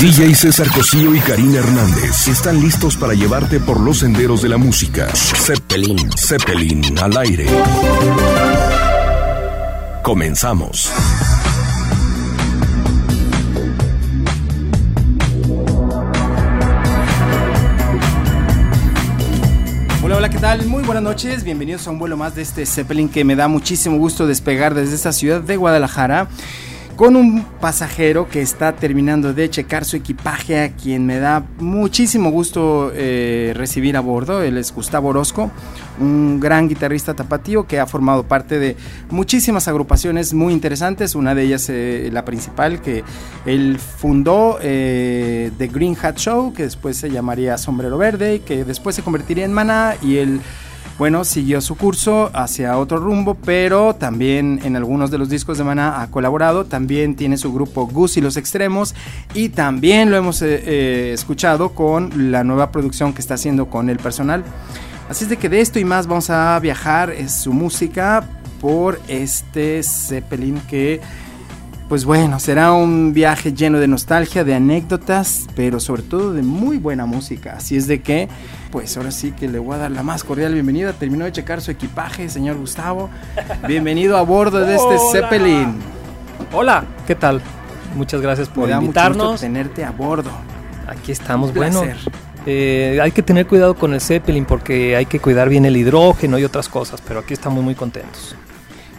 DJ César Cosío y Karina Hernández están listos para llevarte por los senderos de la música. Zeppelin, Zeppelin al aire. Comenzamos. Hola, hola, ¿qué tal? Muy buenas noches, bienvenidos a un vuelo más de este Zeppelin que me da muchísimo gusto despegar desde esta ciudad de Guadalajara con un pasajero que está terminando de checar su equipaje, a quien me da muchísimo gusto eh, recibir a bordo. Él es Gustavo Orozco, un gran guitarrista tapatío que ha formado parte de muchísimas agrupaciones muy interesantes. Una de ellas, eh, la principal, que él fundó, eh, The Green Hat Show, que después se llamaría Sombrero Verde, que después se convertiría en Maná y él bueno, siguió su curso hacia otro rumbo, pero también en algunos de los discos de Maná ha colaborado, también tiene su grupo Gus y los Extremos y también lo hemos eh, eh, escuchado con la nueva producción que está haciendo con el personal. Así es de que de esto y más vamos a viajar, es su música por este Zeppelin que pues bueno, será un viaje lleno de nostalgia, de anécdotas, pero sobre todo de muy buena música. Así es de que, pues ahora sí que le voy a dar la más cordial bienvenida. Terminó de checar su equipaje, señor Gustavo. Bienvenido a bordo de este Zeppelin. Hola, ¿qué tal? Muchas gracias por Me da invitarnos. Mucho gusto tenerte a bordo. Aquí estamos, Un bueno. eh, hay que tener cuidado con el Zeppelin porque hay que cuidar bien el hidrógeno y otras cosas, pero aquí estamos muy contentos.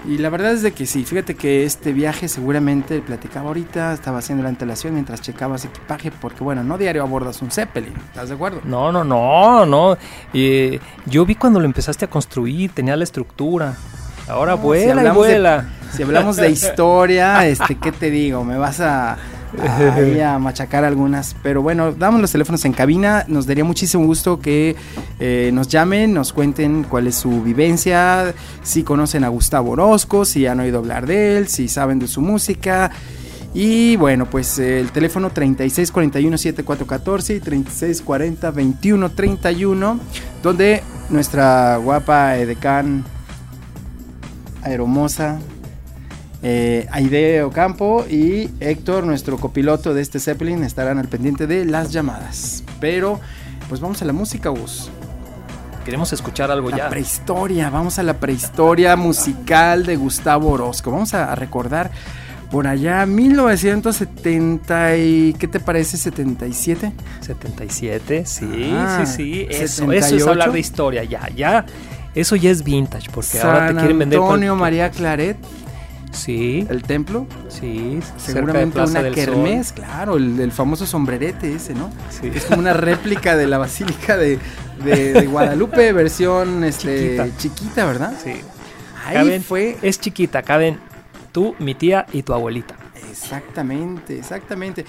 Y la verdad es de que sí, fíjate que este viaje seguramente platicaba ahorita, estaba haciendo la antelación mientras checabas equipaje, porque bueno, no diario abordas un Zeppelin, ¿estás de acuerdo? No, no, no, no. Eh, yo vi cuando lo empezaste a construir, tenía la estructura. Ahora No, si vuela y de- vuela. Si hablamos de historia, este, ¿qué te digo? Me vas a- ahí a machacar algunas. Pero bueno, damos los teléfonos en cabina. Nos daría muchísimo gusto que eh, nos llamen, nos cuenten cuál es su vivencia, si conocen a Gustavo Orozco, si han oído hablar de él, si saben de su música. Y bueno, pues el teléfono 3641-7414 y 3640-2131, donde nuestra guapa edecán aeromosa eh, Aide Ocampo y Héctor, nuestro copiloto de este Zeppelin, estarán al pendiente de las llamadas. Pero, pues vamos a la música, Gus. Queremos escuchar algo La ya. prehistoria, vamos a la prehistoria musical de Gustavo Orozco. Vamos a, a recordar por allá 1970 y ¿qué te parece? 77. 77, sí, Ah, sí, sí. Eso, 78. eso es hablar de historia, ya, ya. Eso ya es vintage, porque ahora te quieren vender. Antonio María Claret, Sí, el templo. sí. Seguramente una Sol. kermés, claro, el, el famoso sombrerete ese, ¿no? Sí. Es como una réplica de la basílica de, de- de Guadalupe, versión este, Chiquita. chiquita. ¿verdad? Sí. Ahí Caben- fue. Es chiquita, caben tú, mi tía y tu abuelita. Exactamente, exactamente.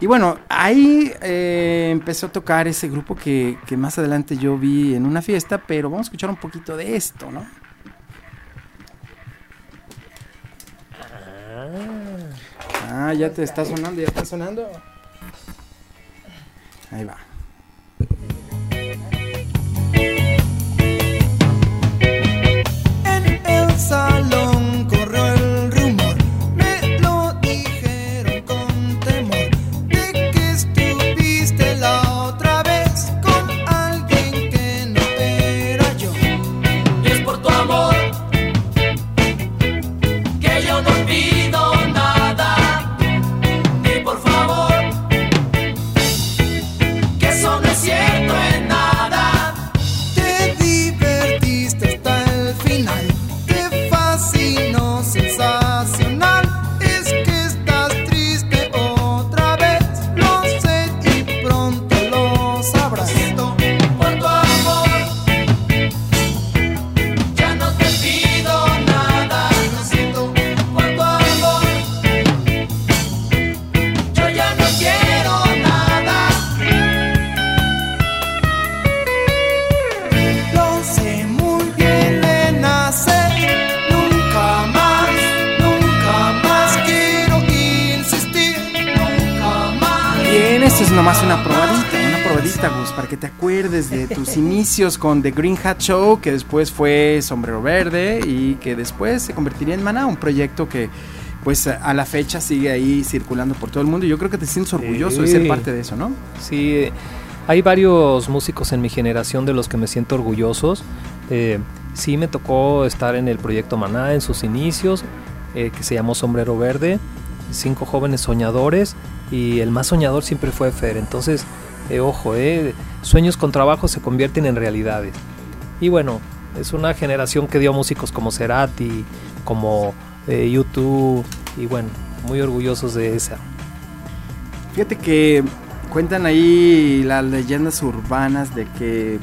Y bueno, ahí eh, empezó a tocar ese grupo que, que más adelante yo vi en una fiesta, pero vamos a escuchar un poquito de esto, ¿no? Ya te está sonando, ya está sonando. Ahí va. Inicios con The Green Hat Show, que después fue Sombrero Verde y que después se convertiría en Maná, un proyecto que, pues a, la fecha sigue ahí circulando por todo el mundo yo creo que te sientes orgulloso de Sí. ser parte de eso, ¿no? Sí, hay varios músicos en mi generación de los que me siento orgullosos. Eh, sí, me tocó estar en el proyecto Maná en sus inicios, eh, que se llamó Sombrero Verde, cinco jóvenes soñadores y el más soñador siempre fue Fer. Entonces, eh, ojo, eh, sueños con trabajo se convierten en realidades. Y bueno, es una generación que dio músicos como Cerati, como eh, YouTube y bueno, muy orgullosos de esa. Fíjate que cuentan ahí las leyendas urbanas de que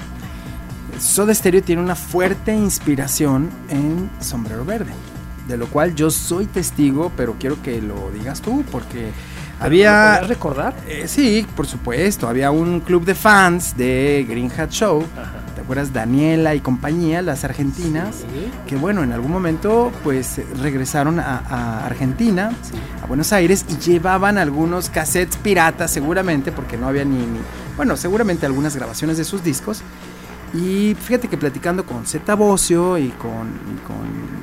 Soda Stereo tiene una fuerte inspiración en Sombrero Verde, de lo cual yo soy testigo, pero quiero que lo digas tú, porque ¿Lo había... recordar? Eh, sí, por supuesto, había un club de fans de Green Hat Show, Ajá. ¿te acuerdas? Daniela y compañía, las argentinas, Sí, que bueno, en algún momento pues regresaron a, a Argentina, sí. a Buenos Aires y llevaban algunos cassettes piratas seguramente porque no había ni, ni- bueno seguramente algunas grabaciones de sus discos y fíjate que platicando con Zeta Bocio y con, y con,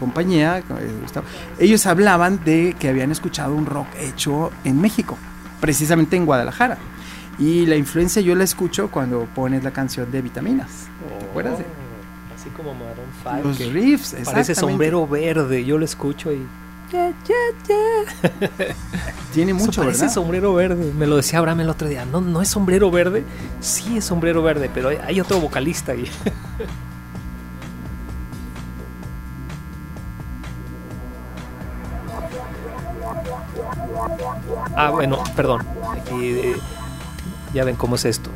compañía eh, Gustavo, ellos hablaban de que habían escuchado un rock hecho en México precisamente en Guadalajara y la influencia yo la escucho cuando pones la canción de Vitaminas ¿te acuerdas de Oh, Así como Maroon 5. los riffs Parece sombrero verde, yo lo escucho y... tiene Eso mucho parece verdad sombrero verde. Me lo decía Abraham el otro día. No, no es sombrero verde. Sí es sombrero verde, pero hay, hay otro vocalista ahí. ah, bueno, perdón. Aquí, eh, ya ven cómo es esto.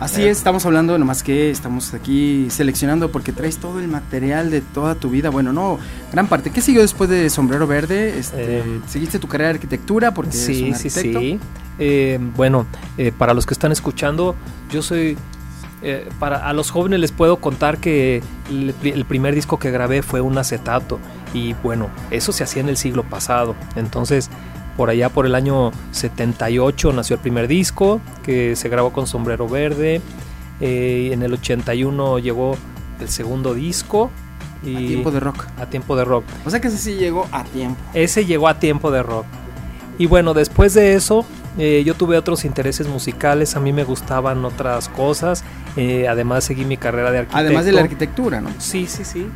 Así es, estamos hablando, nomás que estamos aquí seleccionando porque traes todo el material de toda tu vida. Bueno, no, gran parte. ¿Qué siguió después de Sombrero Verde? Este, Eh, ¿Seguiste tu carrera de arquitectura? Porque eres Sí, un sí, sí. Eh, bueno, eh, para los que están escuchando, yo soy... eh, para a los jóvenes les puedo contar que el, el primer disco que grabé fue un acetato y bueno, eso se hacía en el siglo pasado. Entonces, por allá por el año 78 nació el primer disco que se grabó con Sombrero Verde. eh, en el 81 llegó el segundo disco y A tiempo de rock. a tiempo de rock. O sea que ese sí llegó a tiempo. Ese llegó a tiempo de rock. Y bueno, después de eso, eh, yo tuve otros intereses musicales, a mí me gustaban otras cosas, eh, además seguí mi carrera de arquitecto. Además de la arquitectura, ¿no? Sí, sí, sí.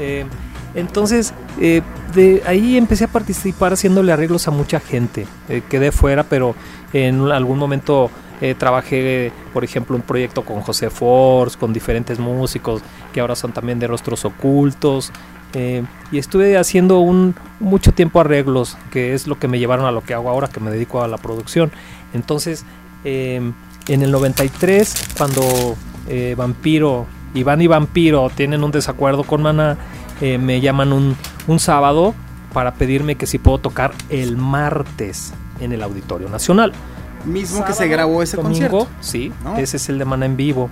Eh, entonces, eh, de ahí empecé a participar haciéndole arreglos a mucha gente. Eh, quedé fuera, pero en algún momento eh, trabajé, por ejemplo, un proyecto con José Force, con diferentes músicos que ahora son también de rostros ocultos. y estuve haciendo un, mucho tiempo arreglos, que es lo que me llevaron a lo que hago ahora, que me dedico a la producción. Entonces, eh, en el 93, cuando Vampiro, Iván y Vampiro tienen un desacuerdo con Maná, eh, me llaman un, un sábado para pedirme que si puedo tocar el martes en el Auditorio Nacional. Mismo que se grabó ese domingo, concierto. Sí, ¿no? ese es el de Maná en vivo.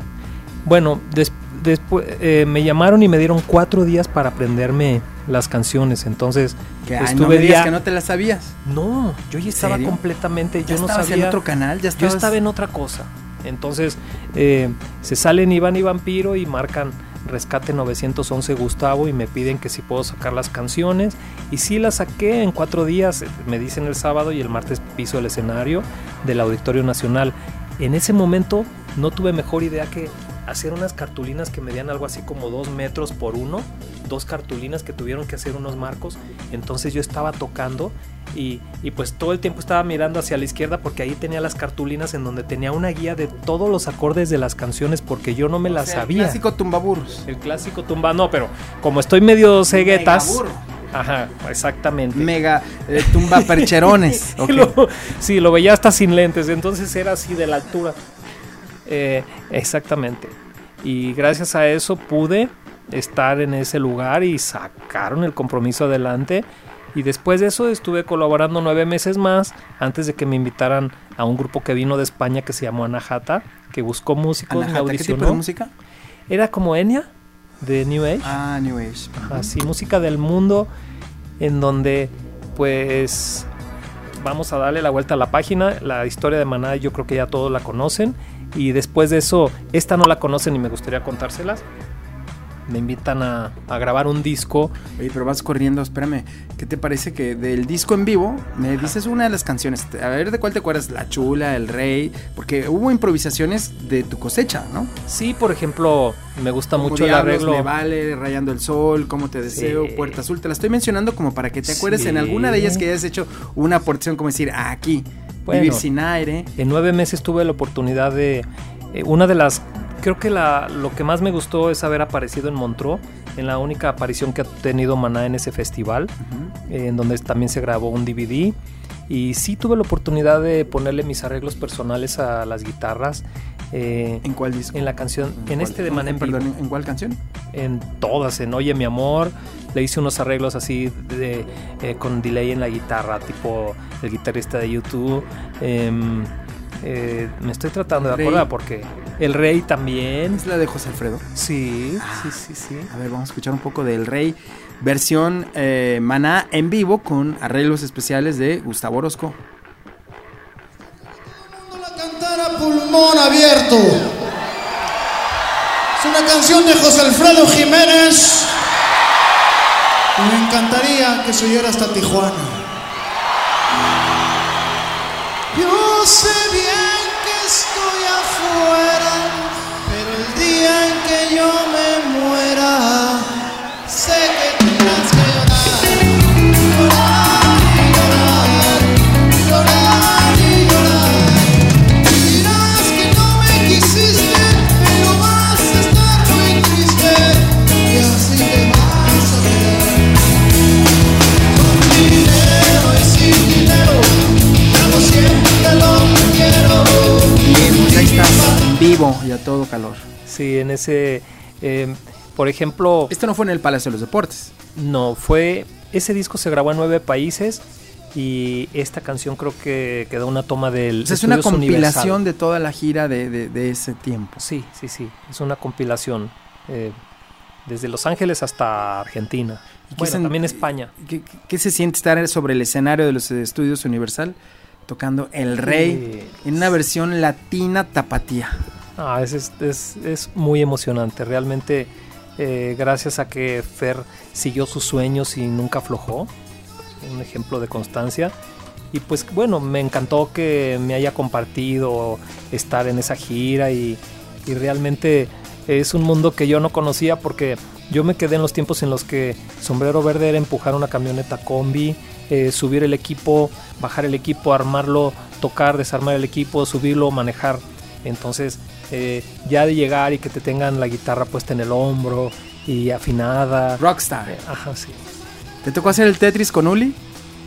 Bueno, des- después eh, me llamaron y me dieron cuatro días para aprenderme las canciones. Entonces, Que, ay, no estuve me día- que no te la sabías. no, yo ya estaba serio? completamente, ¿Ya yo no sabía. en otro canal? ¿Ya Yo estaba en otra cosa. Entonces, eh, se salen Iván y Vampiro y marcan Rescate 911 Gustavo y me piden que si puedo sacar las canciones. Y sí las saqué en cuatro días, me dicen el sábado y el martes piso el escenario del Auditorio Nacional. En ese momento no tuve mejor idea que hacer unas cartulinas que medían algo así como dos metros por uno, dos cartulinas que tuvieron que hacer unos marcos. Entonces yo estaba tocando y, y pues todo el tiempo estaba mirando hacia la izquierda porque ahí tenía las cartulinas en donde tenía una guía de todos los acordes de las canciones porque yo no me O las sea, el sabía. clásico tumbaburros. El clásico tumba, no, pero como estoy medio ceguetas. Megaburro. Ajá, exactamente. Mega eh, tumba percherones. Y ok. lo- sí, lo veía hasta sin lentes, entonces era así de la altura. Eh, exactamente. Y gracias a eso pude estar en ese lugar y sacaron el compromiso adelante. Y después de eso estuve colaborando nueve meses más antes de que me invitaran a un grupo que vino de España que se llamó Anahata, que buscó músicos, me Anahata, ¿Qué tipo de música? Era como Enya de New Age Ah, New Age. así música del mundo en donde pues vamos a darle la vuelta a la página la historia de Maná yo creo que ya todos la conocen y después de eso esta no la conocen y me gustaría contárselas me invitan a, a grabar un disco. Oye, pero vas corriendo, espérame. ¿Qué te parece que del disco en vivo me dices una de las canciones? A ver de cuál te acuerdas, La Chula, El Rey, porque hubo improvisaciones de tu cosecha, ¿no? Sí, por ejemplo, me gusta Como mucho el arreglo. Me vale, Rayando el Sol, Cómo te deseo, Sí. Puerta Azul. Te la estoy mencionando como para que te acuerdes en Sí. alguna de ellas que hayas hecho una aportación como decir, ah, aquí, Bueno. Vivir sin aire. En nueve meses tuve la oportunidad de. eh, una de las. Creo que la, lo que más me gustó es haber aparecido en Montreux, en la única aparición que ha tenido Maná en ese festival, eh, en donde también se grabó un DVD. Y sí tuve la oportunidad de ponerle mis arreglos personales a las guitarras. Eh, ¿En cuál disco? en la canción, en este de en vivo. Perdón, ¿en cuál canción? en todas, en Oye mi amor, le hice unos arreglos así de, eh, con delay en la guitarra, tipo el guitarrista de YouTube. Em, eh, me estoy tratando de acordar porque el rey también. Es la de José Alfredo. Sí, Ah. sí, sí, sí. A ver, vamos a escuchar un poco del Rey, versión Maná en vivo con arreglos especiales de Gustavo Orozco. Pulmón abierto. Es una canción de José Alfredo Jiménez. Me encantaría que se oyera hasta Tijuana. Yo sé bien vivo y a todo calor. Sí, en ese. em, por ejemplo, Esto no fue en el Palacio de los Deportes. no, fue. Ese disco se grabó en nueve países y esta canción creo que quedó una toma del. O sea, es una compilación Universal. de toda la gira de, de- de ese tiempo. Sí, sí, sí. Es una compilación. eh, desde Los Ángeles hasta Argentina. ¿Y Bueno, también España. ¿Qué, qué- qué se siente estar sobre el escenario de los estudios Universal tocando El Rey en una versión latina tapatía? Ah, es, es, es- muy emocionante. Realmente, eh, gracias a que Fer siguió sus sueños y nunca aflojó. Un ejemplo de constancia. Y pues bueno, me encantó que me haya compartido estar en esa gira y, y realmente es un mundo que yo no conocía porque yo me quedé en los tiempos en los que Sombrero Verde era empujar una camioneta combi, eh, subir el equipo, bajar el equipo, armarlo, tocar, desarmar el equipo, subirlo, manejar. Entonces, eh, ya de llegar y que te tengan la guitarra puesta en el hombro y afinada. Rockstar. Eh, Ajá, sí. ¿Te tocó hacer el Tetris con Uli?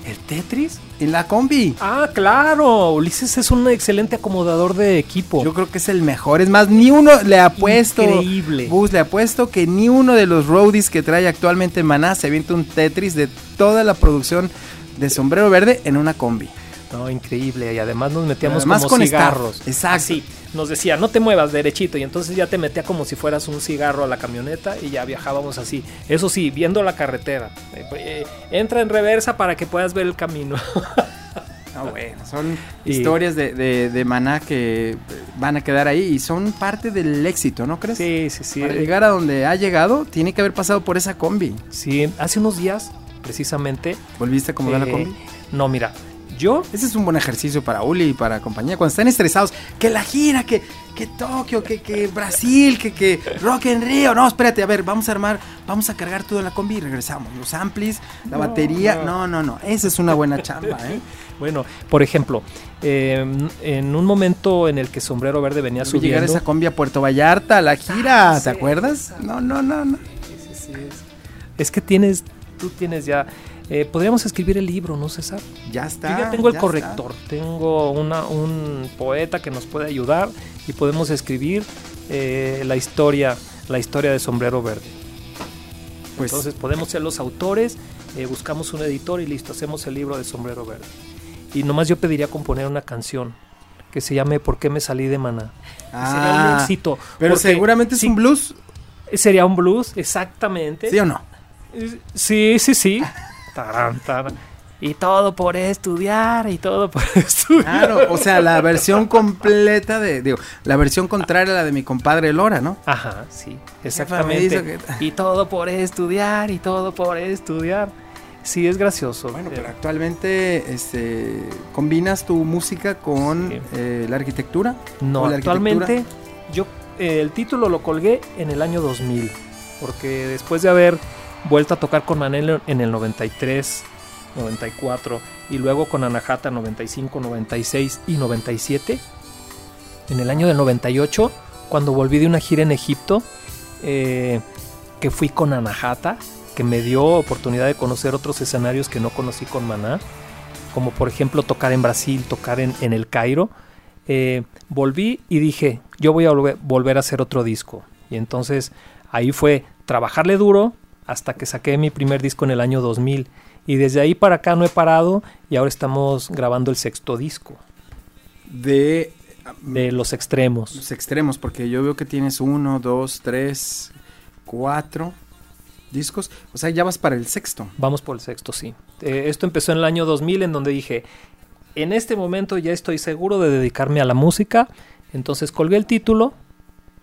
¿El Tetris? En la combi. Ah, claro. Ulises es un excelente acomodador de equipo. Yo creo que es el mejor. Es más, ni uno le ha puesto. Increíble. Bus le ha puesto que ni uno de los roadies que trae actualmente Maná se avienta un Tetris de toda la producción de Sombrero Verde en una combi. No, increíble. Y además nos metíamos como con cigarros. Exacto. Así. Nos decía, no te muevas derechito. Y entonces ya te metía como si fueras un cigarro a la camioneta y ya viajábamos así. Eso sí, viendo la carretera. Eh, eh, entra en reversa para que puedas ver el camino. Ah, bueno, son Y- historias de, de, de Maná que van a quedar ahí y son parte del éxito, ¿no crees? sí, sí, sí. Para llegar a donde ha llegado, tiene que haber pasado por esa combi. Sí, hace unos días, precisamente. ¿Volviste a acomodar la eh, combi? No, mira, yo Ese es un buen ejercicio para Uli y para compañía. Cuando están estresados, que la gira, que, que Tokio, que, que Brasil, que, que Rock en Río. No, espérate, a ver, vamos a armar, vamos a cargar todo en la combi y regresamos. Los amplis, la batería. No, no, no. Esa es una buena chamba, ¿eh? Bueno, por ejemplo, eh, en un momento en el que Sombrero Verde venía Debe llegar subiendo, esa combi a Puerto Vallarta, la gira, Ah, ¿te sí. acuerdas? No, no, no, no. es que tienes, tú tienes ya, eh, podríamos escribir el libro, ¿no, César? Ya Yo está. ya tengo el ya corrector, tengo una, un poeta que nos puede ayudar y podemos escribir eh, la historia, la historia de Sombrero Verde. Pues, Entonces podemos ser los autores, eh, buscamos un editor y listo, hacemos el libro de Sombrero Verde. Y nomás yo pediría componer una canción que se llame ¿Por qué me salí de Maná? sería un ah, éxito. pero seguramente es sí, un blues, Sería un blues, exactamente. ¿sí o no? Sí, sí, sí. Tarán, tarán. y todo por estudiar, y todo por estudiar. Claro, o sea, la versión completa de, digo, la versión contraria a la de mi compadre Lora, ¿no? Ajá, sí, me exactamente. que- Y todo por estudiar, y todo por estudiar. Sí, es gracioso. Bueno, Eh, pero actualmente este, combinas tu música con Sí. eh, la arquitectura. No, ¿O la actualmente yo eh, el título lo colgué en el año 2000, porque después de haber vuelto a tocar con Manel en el 93, 94 y luego con Anahata 95, 96 y 97, en el año del 98, cuando volví de una gira en Egipto, eh, que fui con Anahata, que me dio oportunidad de conocer otros escenarios que no conocí con Maná, como por ejemplo tocar en Brasil, tocar en, el Cairo, eh, volví y dije, yo voy a volver a hacer otro disco. Y entonces ahí fue trabajarle duro hasta que saqué mi primer disco en el año 2000. Y desde ahí para acá no he parado y ahora estamos grabando el sexto disco De de Los Extremos. los extremos, porque yo veo que tienes uno, dos, tres, cuatro discos. O sea, ya vas para el sexto. Vamos por el sexto, sí. Eh, esto empezó en el año 2000 en donde dije, en este momento ya estoy seguro de dedicarme a la música. Entonces colgué el título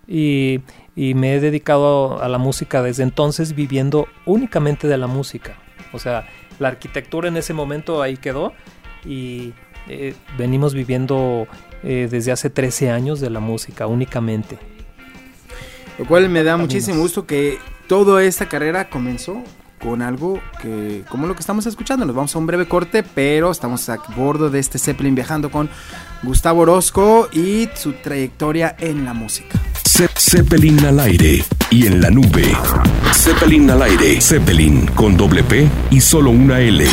y, y me he dedicado a la música desde entonces viviendo únicamente de la música. O sea, la arquitectura en ese momento ahí quedó y eh, venimos viviendo eh, desde hace 13 años de la música únicamente. Lo cual me da Caminos. muchísimo gusto que toda esta carrera comenzó con algo que, como lo que estamos escuchando, nos vamos a un breve corte, pero estamos a bordo de este Zeppelin viajando con Gustavo Orozco y su trayectoria en la música. Ze- Zeppelin al aire y en la nube. Zeppelin al aire. Zeppelin con doble P y solo una L.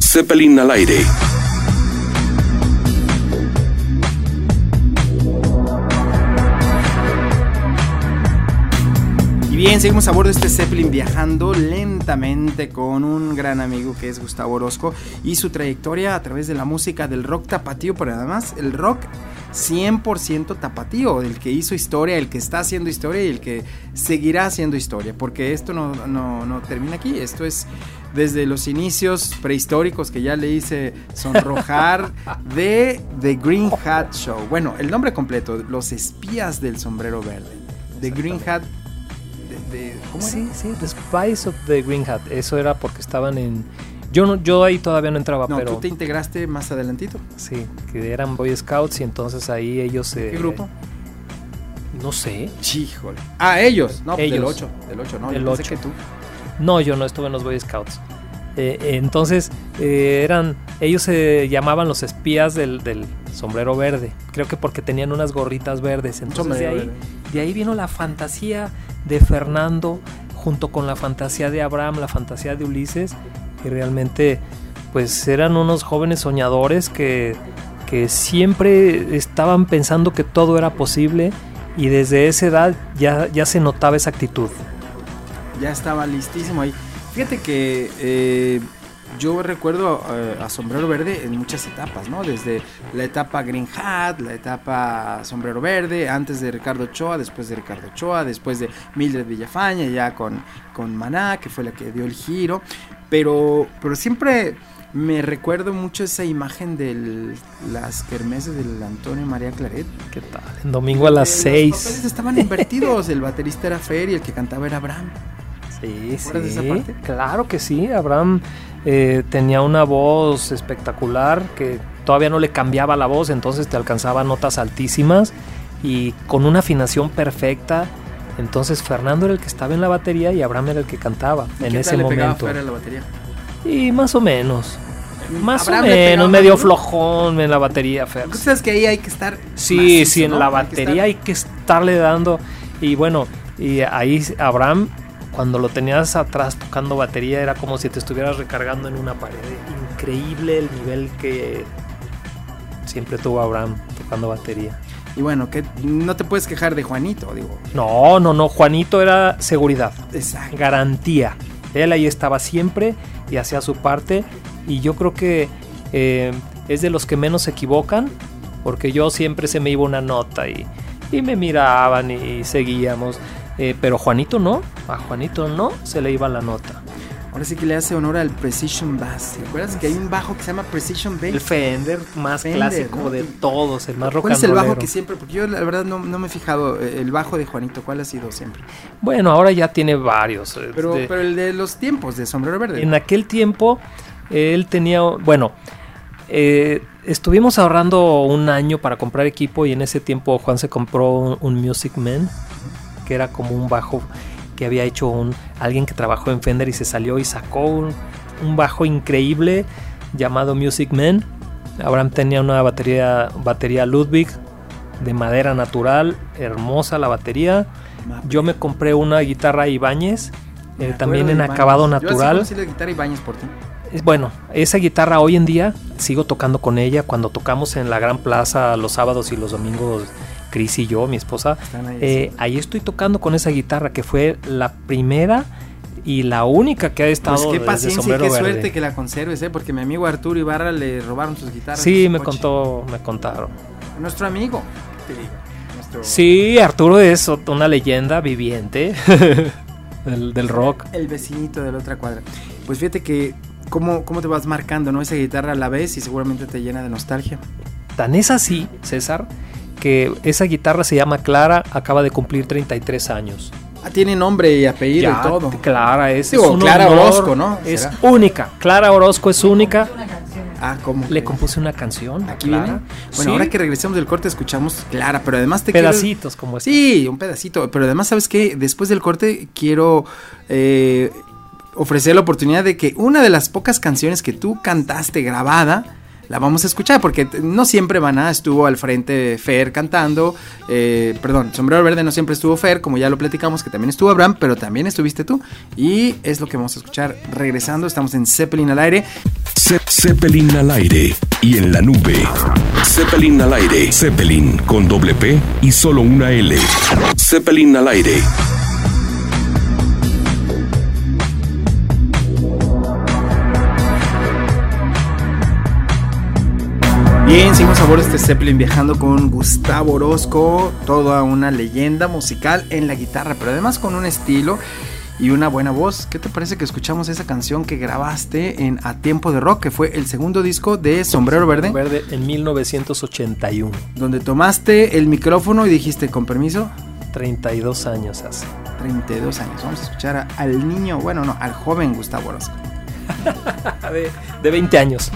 Zeppelin al aire. Bien, seguimos a bordo de este Zeppelin viajando lentamente con un gran amigo que es Gustavo Orozco y su trayectoria a través de la música del rock tapatío, pero además el rock 100% tapatío, el que hizo historia, el que está haciendo historia y el que seguirá haciendo historia, porque esto no, no, no termina aquí, esto es desde los inicios prehistóricos que ya le hice sonrojar de The Green Hat Show. Bueno, el nombre completo, Los Espías del Sombrero Verde. The Green Hat de, ¿cómo era? Sí, sí, The Spice of the Green Hat. Eso era porque estaban en... Yo, no, yo ahí todavía no entraba, No, pero tú te integraste más adelantito. sí, que eran Boy Scouts y entonces ahí ellos... eh, ¿Qué grupo? No sé. Híjole. Ah, ellos. No, pues del Ellos. 8. Del 8, no. Del yo pensé ocho. que tú. No, yo no estuve en los Boy Scouts. Eh, entonces, eh, eran, ellos se llamaban los espías del, del sombrero verde. Creo que porque tenían unas gorritas verdes. Entonces, de ahí, verde. de ahí vino la fantasía de Fernando, junto con la fantasía de Abraham, la fantasía de Ulises. Y realmente, pues eran unos jóvenes soñadores que, que siempre estaban pensando que todo era posible. Y desde esa edad ya, ya se notaba esa actitud. Ya estaba listísimo ahí. Fíjate que eh, yo recuerdo eh, a Sombrero Verde en muchas etapas, ¿no? Desde la etapa Green Hat, la etapa Sombrero Verde, antes de Ricardo Ochoa, después de Ricardo Ochoa, después de Mildred Villafaña, ya con, con Maná, que fue la que dio el giro. Pero, pero siempre me recuerdo mucho esa imagen de las kermeses del Antonio María Claret. ¿Qué tal? En domingo a las Los 6. papeles estaban invertidos. El baterista era Fer y el que cantaba era Abraham. Sí, de esa sí, parte? Claro que sí. Abraham eh, tenía una voz espectacular que todavía no le cambiaba la voz, entonces te alcanzaba notas altísimas y con una afinación perfecta. Entonces Fernando era el que estaba en la batería y Abraham era el que cantaba en ¿Qué ese tal le pegaba momento. Fer a la batería? Y más o menos. Más Abraham o pegaba menos, medio flojón en la batería, Fer. Sabes que ahí hay que estar. Sí, macizo, sí, en ¿no? la Hay que batería estar- hay que estarle dando. Y bueno, y ahí Abraham, cuando lo tenías atrás tocando batería, era como si te estuvieras recargando en una pared. Increíble el nivel que siempre tuvo Abraham tocando batería. Y bueno, que no te puedes quejar de Juanito, digo. No, no, no, Juanito era seguridad, Exacto. garantía. Él ahí estaba siempre y hacía su parte. Y yo creo que eh, es de los que menos se equivocan, porque yo siempre se me iba una nota y, y me miraban y seguíamos. Eh, pero Juanito no, a Juanito no se le iba la nota. Ahora sí que le hace honor al Precision Bass. ¿Te acuerdas que hay un bajo que se llama Precision Bass? El Fender más Fender, clásico ¿no? de todos, el más rock ¿Cuál es el bajo que siempre? Porque yo la verdad no, no me he fijado. eh, El bajo de Juanito, ¿cuál ha sido siempre? Bueno, ahora ya tiene varios. eh, Pero, de- pero el de los tiempos de Sombrero Verde. En aquel tiempo, él tenía, bueno, eh, estuvimos ahorrando un año para comprar equipo y en ese tiempo Juan se compró un, un Music Man, que era como un bajo que había hecho un, alguien que trabajó en Fender y se salió y sacó un, un bajo increíble llamado Music Man. Abraham tenía una batería, batería Ludwig de madera natural, hermosa la batería. Yo me compré una guitarra Ibáñez, eh, también en Ibáñez. acabado Yo así natural. la guitarra Ibáñez por ti. Es- Bueno, esa guitarra hoy en día sigo tocando con ella. Cuando tocamos en la Gran Plaza los sábados y los domingos, Chris y yo, mi esposa, ahí, eh, ahí estoy tocando con esa guitarra que fue la primera y la única que ha estado Pues qué desde paciencia y qué Verde. suerte que la conserves, ¿eh? Porque mi amigo Arturo Ibarra le robaron sus guitarras. Sí, me coche. contó, me contaron. Nuestro amigo. ¿qué te digo? Nuestro- Sí, Arturo es una leyenda viviente del, del rock. El vecinito de la otra cuadra. Pues fíjate que cómo, cómo te vas marcando, ¿no? Esa guitarra a la vez y seguramente te llena de nostalgia. Tan es así, César, que esa guitarra se llama Clara, acaba de cumplir 33 años. Ah, tiene nombre y apellido Ya, y todo. Clara es, Digo, es un Clara honor, Orozco, ¿no? Es ¿Será? única. Clara Orozco es única. Ah, ¿cómo? Le compuse una canción. a Aquí Clara. viene. Bueno, Sí, ahora que regresemos del corte escuchamos Clara, pero además te quiero- pedacitos como este. Sí, un pedacito. Pero además, ¿sabes qué? Después del corte quiero eh, ofrecer la oportunidad de que una de las pocas canciones que tú cantaste grabada, la vamos a escuchar, porque no siempre Maná estuvo al frente Fer cantando. eh, perdón, Sombrero Verde no siempre estuvo Fer, como ya lo platicamos, que también estuvo Abraham, pero también estuviste tú. Y es lo que vamos a escuchar regresando. Estamos en Zeppelin al aire. Ze- Zeppelin al aire y en la nube. Zeppelin al aire. Zeppelin con doble P y solo una L. Zeppelin al aire. Bien, seguimos a bordo de este Zeppelin viajando con Gustavo Orozco, toda una leyenda musical en la guitarra, pero además con un estilo y una buena voz. ¿Qué te parece que escuchamos esa canción que grabaste en A Tiempo de Rock, que fue el segundo disco de Sombrero Verde, Verde en 1981. donde tomaste el micrófono y dijiste, con permiso, 32 años hace. 32 años. Vamos a escuchar a- al niño, bueno, no, al joven Gustavo Orozco. De, de 20 años.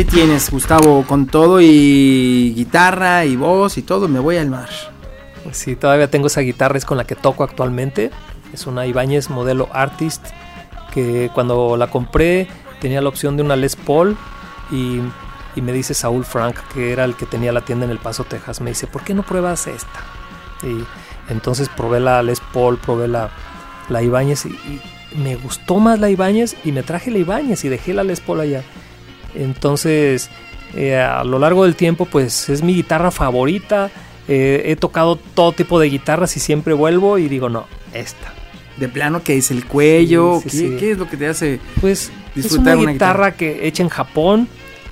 Ahí tienes, Gustavo, con todo y guitarra y voz y todo, me voy al mar. Sí, todavía tengo esa guitarra, es con la que toco actualmente. Es una Ibáñez modelo Artist, que cuando la compré tenía la opción de una Les Paul y, y me dice Saúl Frank, que era el que tenía la tienda en El Paso, Texas, me dice, ¿por qué no pruebas esta? Y entonces probé la Les Paul, probé la, la Ibáñez y, y me gustó más la Ibáñez y me traje la Ibáñez y dejé la Les Paul allá. Entonces, eh, a lo largo del tiempo, pues es mi guitarra favorita. Eh, he tocado todo tipo de guitarras y siempre vuelvo y digo, no, esta. De plano, que es el cuello? Sí, sí, ¿Qué, sí. qué es lo que te hace? Pues Disfrutar es una una guitarra, que hecha en Japón,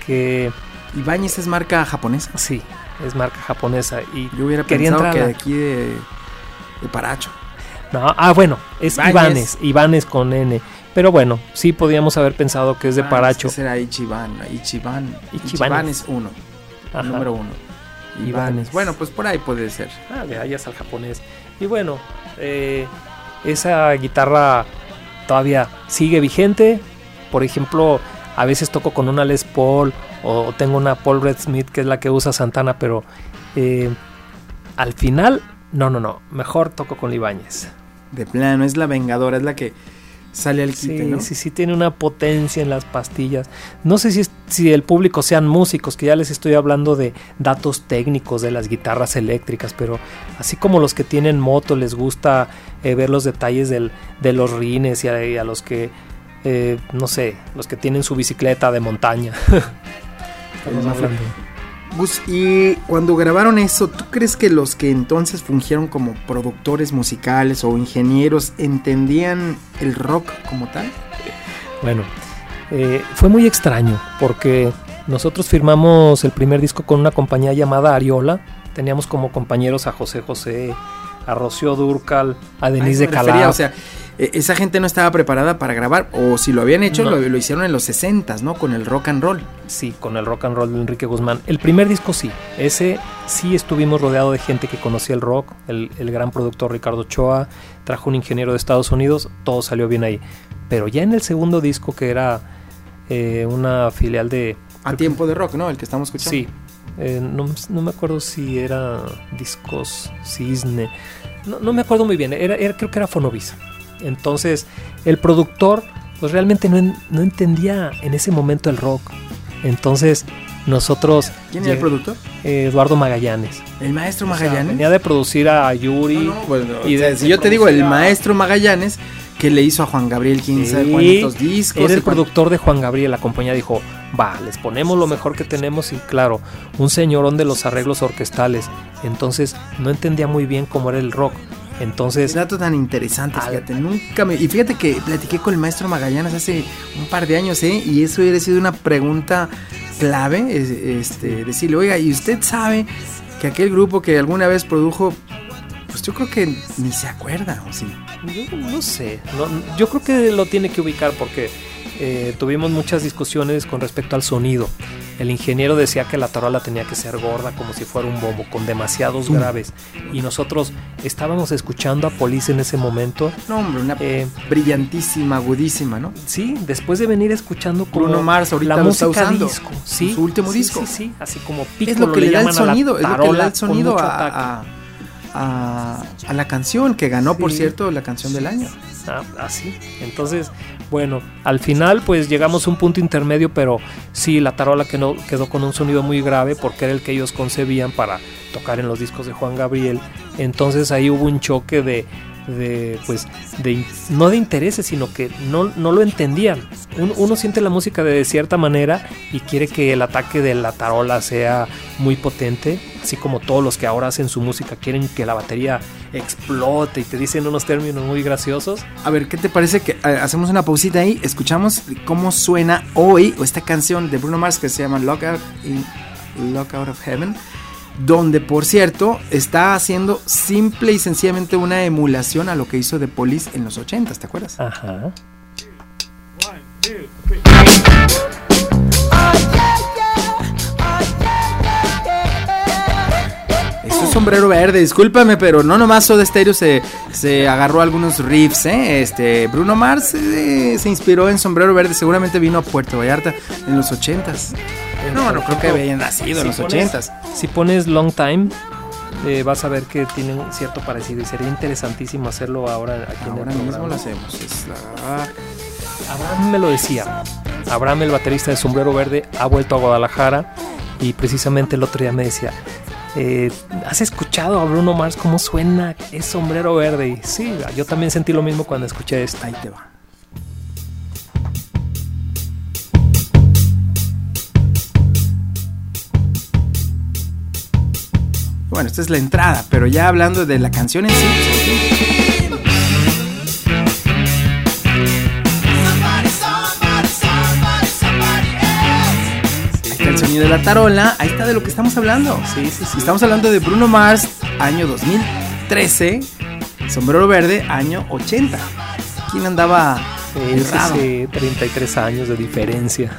que Ibáñez es marca japonesa. sí, es marca japonesa. Y Yo hubiera quería pensado que de aquí de, de Paracho. No, ah, bueno, es Ibáñez. Ivanes con N. Pero bueno, sí podíamos haber pensado que es de Ah, Paracho. Será Ichiban. Ichiban. Ichiban es uno. Ajá. El número uno. Ibanes. Ibanes. Bueno, pues por ahí puede ser. Ah, le hallas al japonés. Y bueno, eh, esa guitarra todavía sigue vigente. Por ejemplo, a veces toco con una Les Paul o tengo una Paul Red Smith que es la que usa Santana, pero eh, al final, no, no, no, mejor toco con Ibáñez. De plano, es la vengadora, es la que sale al quite, Sí, ¿no? sí, sí, tiene una potencia en las pastillas. No sé si, es- si el público sean músicos, que ya les estoy hablando de datos técnicos de las guitarras eléctricas, pero así como los que tienen moto les gusta eh, ver los detalles del- de los rines y a, y a los que, eh, no sé, los que tienen su bicicleta de montaña. Estamos hablando. Gus, y cuando grabaron eso, ¿tú crees que los que entonces fungieron como productores musicales o ingenieros entendían el rock como tal? Bueno, eh, fue muy extraño porque nosotros firmamos el primer disco con una compañía llamada Ariola. Teníamos como compañeros a José José, a Rocío Durcal, a Denise de refería, Calaf. O sea, esa gente no estaba preparada para grabar, o si lo habían hecho, No. lo, lo hicieron en los 60 ¿no? Con el rock and roll. Sí, con el rock and roll de Enrique Guzmán. El primer disco sí, ese sí estuvimos rodeado de gente que conocía el rock. El, el gran productor Ricardo Ochoa trajo un ingeniero de Estados Unidos, todo salió bien ahí. Pero ya en el segundo disco, que era eh, una filial de... A tiempo de rock, ¿no? El que estamos escuchando. Sí, eh, no, no me acuerdo si era Discos Cisne. No, no me acuerdo muy bien, era, era- creo que era Fonovisa. Entonces, el productor, pues realmente no, en- no entendía en ese momento el rock. Entonces, nosotros. ¿Quién era el productor? eh, Eduardo Magallanes. El maestro O sea, Magallanes. venía de producir a Yuri. No, no, bueno, y o sea, de- si yo te digo, el maestro Magallanes, que le hizo a Juan Gabriel 15 Sí, cuántos discos. Era el productor de Juan Gabriel. La compañía dijo: Va, les ponemos lo mejor que tenemos. Y claro, un señorón de los arreglos orquestales. Entonces, no entendía muy bien cómo era el rock. Entonces, Qué dato tan interesante, Al- fíjate, nunca me... Y fíjate que platiqué con el maestro Magallanes hace un par de años, ¿eh? Y eso hubiera sido una pregunta clave, es- este, decirle, oiga, ¿y usted sabe que aquel grupo que alguna vez produjo, pues yo creo que ni se acuerda, ¿o sí? Yo no sé, no- yo creo que lo tiene que ubicar porque eh, tuvimos muchas discusiones con respecto al sonido. El ingeniero decía que la tarola tenía que ser gorda como si fuera un bombo, con demasiados graves. Y nosotros estábamos escuchando a Police en ese momento. No, hombre, una Eh, brillantísima, agudísima, ¿no? sí, después de venir escuchando como Bruno Mars ahorita la lo está música usando, disco, ¿sí? su último Sí, disco. Sí, sí, así como Es Piccolo lo que le da el sonido, es lo que le da el sonido a, ataque. a- a- a la canción, que ganó, por cierto, la canción del año. Ah, así. Entonces, bueno, al final pues llegamos a un punto intermedio, pero sí, la tarola que no, quedó con un sonido muy grave porque era el que ellos concebían para tocar en los discos de Juan Gabriel. Entonces ahí hubo un choque de, de pues, de, no de intereses, sino que no, no lo entendían. Un- uno siente la música de cierta manera y quiere que el ataque de la tarola sea muy potente, así como todos los que ahora hacen su música quieren que la batería explote y te dicen unos términos muy graciosos. A ver, ¿qué te parece que eh, hacemos una pausita ahí? Escuchamos cómo suena hoy esta canción de Bruno Mars que se llama Lock Out, Lock Out of Heaven, donde por cierto está haciendo simple y sencillamente una emulación a lo que hizo The Police en los 80, ¿te acuerdas? Ajá. Sombrero verde, discúlpame, pero no nomás Soda Stereo se, se agarró algunos riffs, ¿eh? Este, Bruno Mars eh, se inspiró en sombrero verde, seguramente vino a Puerto Vallarta en los 80s. No, no creo que habían nacido en los pones- 80s. Si pones Long Time, eh, vas a ver que tienen cierto parecido y sería interesantísimo hacerlo ahora aquí en Ahora el mismo programa. lo hacemos. es la- Abraham me lo decía. Abraham, el baterista de Sombrero Verde, ha vuelto a Guadalajara y precisamente el otro día me decía, eh, ¿has escuchado a Bruno Mars cómo suena? Es Sombrero Verde. Y sí, yo también sentí lo mismo cuando escuché esto. Ahí te va. Bueno, esta es la entrada, pero ya hablando de la canción en sí, pues, de la tarola, ahí está de lo que estamos hablando. Sí, sí, sí. Estamos hablando de Bruno Mars, año 2013, Sombrero Verde, año 80. ¿Quién andaba Sí, sí, errado? sí, 33 años de diferencia.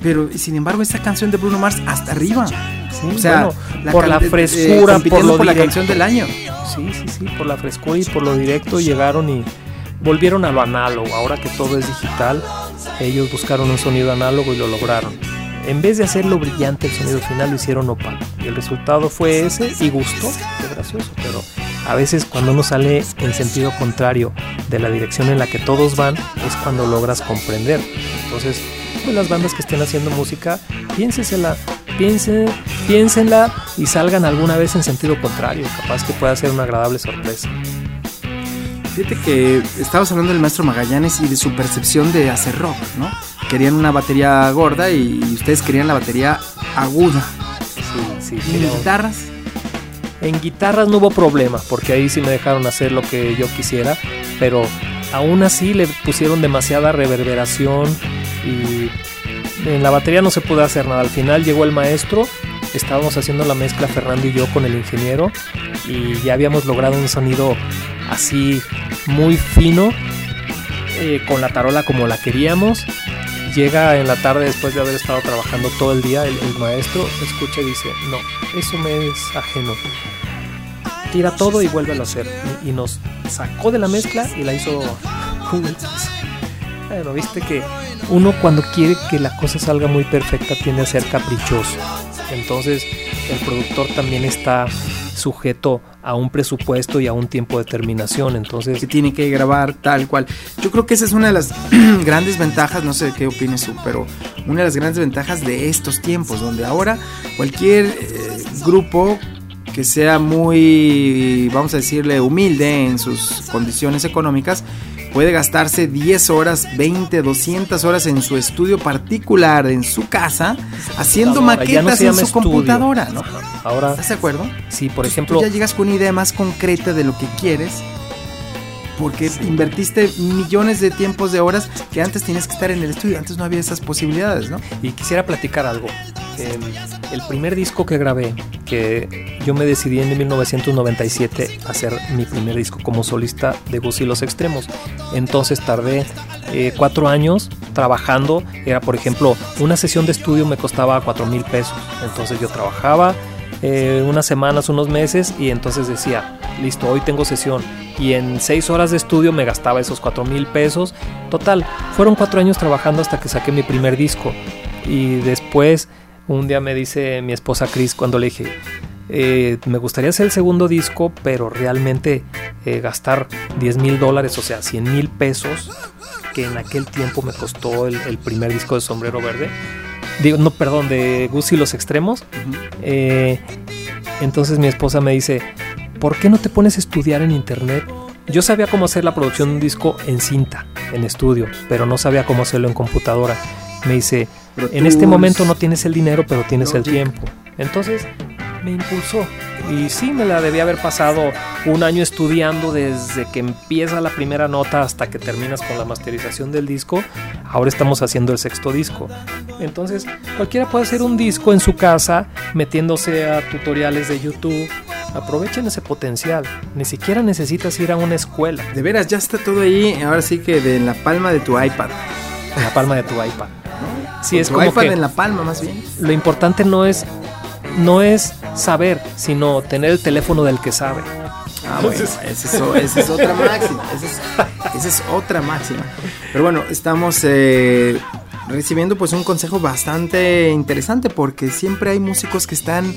Pero sin embargo, esta canción de Bruno Mars hasta arriba. Sí, O sea, bueno, por la eh, frescura, por compitiendo lo por la canción del año. Sí, sí, sí, por la frescura y por lo directo llegaron y volvieron a lo análogo. Ahora que todo es digital, ellos buscaron un sonido análogo y lo lograron. En vez de hacerlo brillante el sonido final lo hicieron opaco. Y el resultado fue ese y gustó, qué gracioso, pero a veces cuando uno sale en sentido contrario de la dirección en la que todos van es cuando logras comprender. Entonces, pues las bandas que estén haciendo música, piénsensela, piensen, piénsenla y salgan alguna vez en sentido contrario. Capaz que pueda ser una agradable sorpresa. Fíjate que estabas hablando del maestro Magallanes y de su percepción de hacer rock, ¿no? Querían una batería gorda y ustedes querían la batería aguda. Sí, ¿Y sí, en pero- guitarras? En guitarras no hubo problema, porque ahí sí me dejaron hacer lo que yo quisiera, pero aún así le pusieron demasiada reverberación y en la batería no se pudo hacer nada. Al final llegó el maestro, estábamos haciendo la mezcla Fernando y yo con el ingeniero y ya habíamos logrado un sonido así muy fino, eh, con la tarola como la queríamos. Llega en la tarde después de haber estado trabajando todo el día el, maestro, escucha y dice, no, eso me es ajeno. Tira todo y vuélvelo a hacer. Y, y nos sacó de la mezcla y la hizo. Bueno, viste que uno cuando quiere que la cosa salga muy perfecta tiende a ser caprichoso. Entonces el productor también está sujeto a un presupuesto y a un tiempo de terminación. Entonces que tiene que grabar tal cual. Yo creo que esa es una de las grandes ventajas, no sé qué opines tú, pero una de las grandes ventajas de estos tiempos, donde ahora cualquier eh, grupo que sea muy, vamos a decirle, humilde en sus condiciones económicas, puede gastarse 10 horas, 20, 200 horas en su estudio particular, en su casa, haciendo no maquetas en su estudio. computadora, ¿no? ahora, ¿Estás de acuerdo? sí, por ejemplo, tú ya llegas con una idea más concreta de lo que quieres. Porque invertiste millones de tiempos de horas que antes tenías que estar en el estudio. Antes no había esas posibilidades, ¿no? Y quisiera platicar algo. Eh, el primer disco que grabé, que yo me decidí en 1997 a hacer mi primer disco como solista de Gus y los Extremos. Entonces tardé eh, cuatro años trabajando. Era, por ejemplo, una sesión de estudio me costaba cuatro mil pesos. Entonces yo trabajaba eh, unas semanas, unos meses y entonces decía, listo, hoy tengo sesión. Y en seis horas de estudio me gastaba esos cuatro mil pesos. Total, fueron cuatro años trabajando hasta que saqué mi primer disco. Y después, un día me dice mi esposa Chris cuando le dije, eh, me gustaría hacer el segundo disco, pero realmente eh, gastar 10 mil dólares, o sea, 100 mil pesos, que en aquel tiempo me costó el, el primer disco de Sombrero Verde. Digo, no, perdón, de Gus y los Extremos. Eh, entonces mi esposa me dice, ¿por qué no te pones a estudiar en internet? Yo sabía cómo hacer la producción de un disco en cinta, en estudio, pero no sabía cómo hacerlo en computadora. Me dice, en este momento no tienes el dinero, pero tienes el tiempo. Entonces me impulsó. Y sí, me la debía haber pasado un año estudiando desde que empieza la primera nota hasta que terminas con la masterización del disco. Ahora estamos haciendo el sexto disco. Entonces, cualquiera puede hacer un disco en su casa metiéndose a tutoriales de YouTube. Aprovechen ese potencial. Ni siquiera necesitas ir a una escuela De veras, ya está todo ahí. Ahora sí que de en la palma de tu iPad. en la palma de tu iPad. Sí, es tu como iPad que en la palma, más bien. lo importante no es no es saber, sino tener el teléfono del que sabe. Ah, bueno, esa es, otra máxima. Esa es, esa es otra máxima. Pero bueno, estamos eh, recibiendo pues un consejo bastante interesante porque siempre hay músicos que están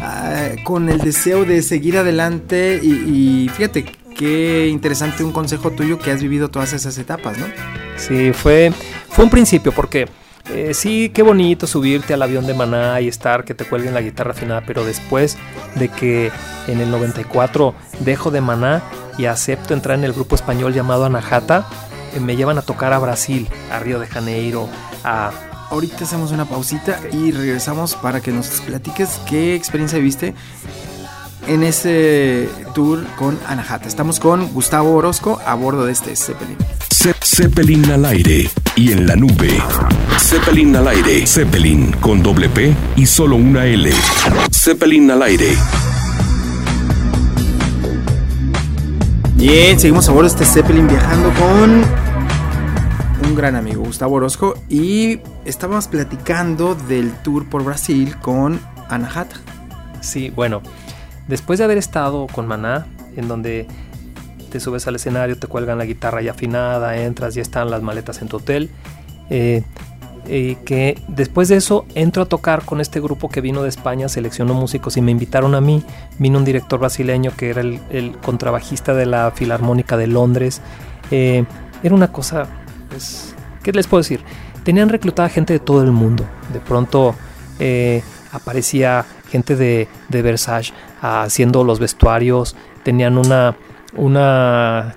ah, con el deseo de seguir adelante y, y fíjate qué interesante un consejo tuyo que has vivido todas esas etapas, ¿no? Sí, fue, fue un principio porque eh, sí, qué bonito subirte al avión de Maná y estar, que te cuelguen la guitarra afinada, pero después de que en el 94 dejo de Maná y acepto entrar en el grupo español llamado Anahata, eh, me llevan a tocar a Brasil, a Río de Janeiro, a... Ahorita hacemos una pausita y regresamos para que nos platiques qué experiencia viste en ese tour con Anahata. Estamos con Gustavo Orozco a bordo de este Zeppelin. Ze- Zeppelin al aire y en la nube. Zeppelin al aire. Zeppelin con doble P y solo una L. Zeppelin al aire. Bien, seguimos a bordo de este Zeppelin viajando con un gran amigo, Gustavo Orozco, y estábamos platicando del tour por Brasil con Anahata. Sí, bueno, después de haber estado con Maná, en donde te subes al escenario, te cuelgan la guitarra ya afinada, entras, ya están las maletas en tu hotel, eh, eh, que después de eso entro a tocar con este grupo que vino de España, seleccionó músicos y me invitaron a mí. Vino un director brasileño que era el, contrabajista de la Filarmónica de Londres. Eh, era una cosa, pues, ¿qué les puedo decir? Tenían reclutada gente de todo el mundo. De pronto eh, aparecía gente de, de Versace haciendo los vestuarios. Tenían una, una,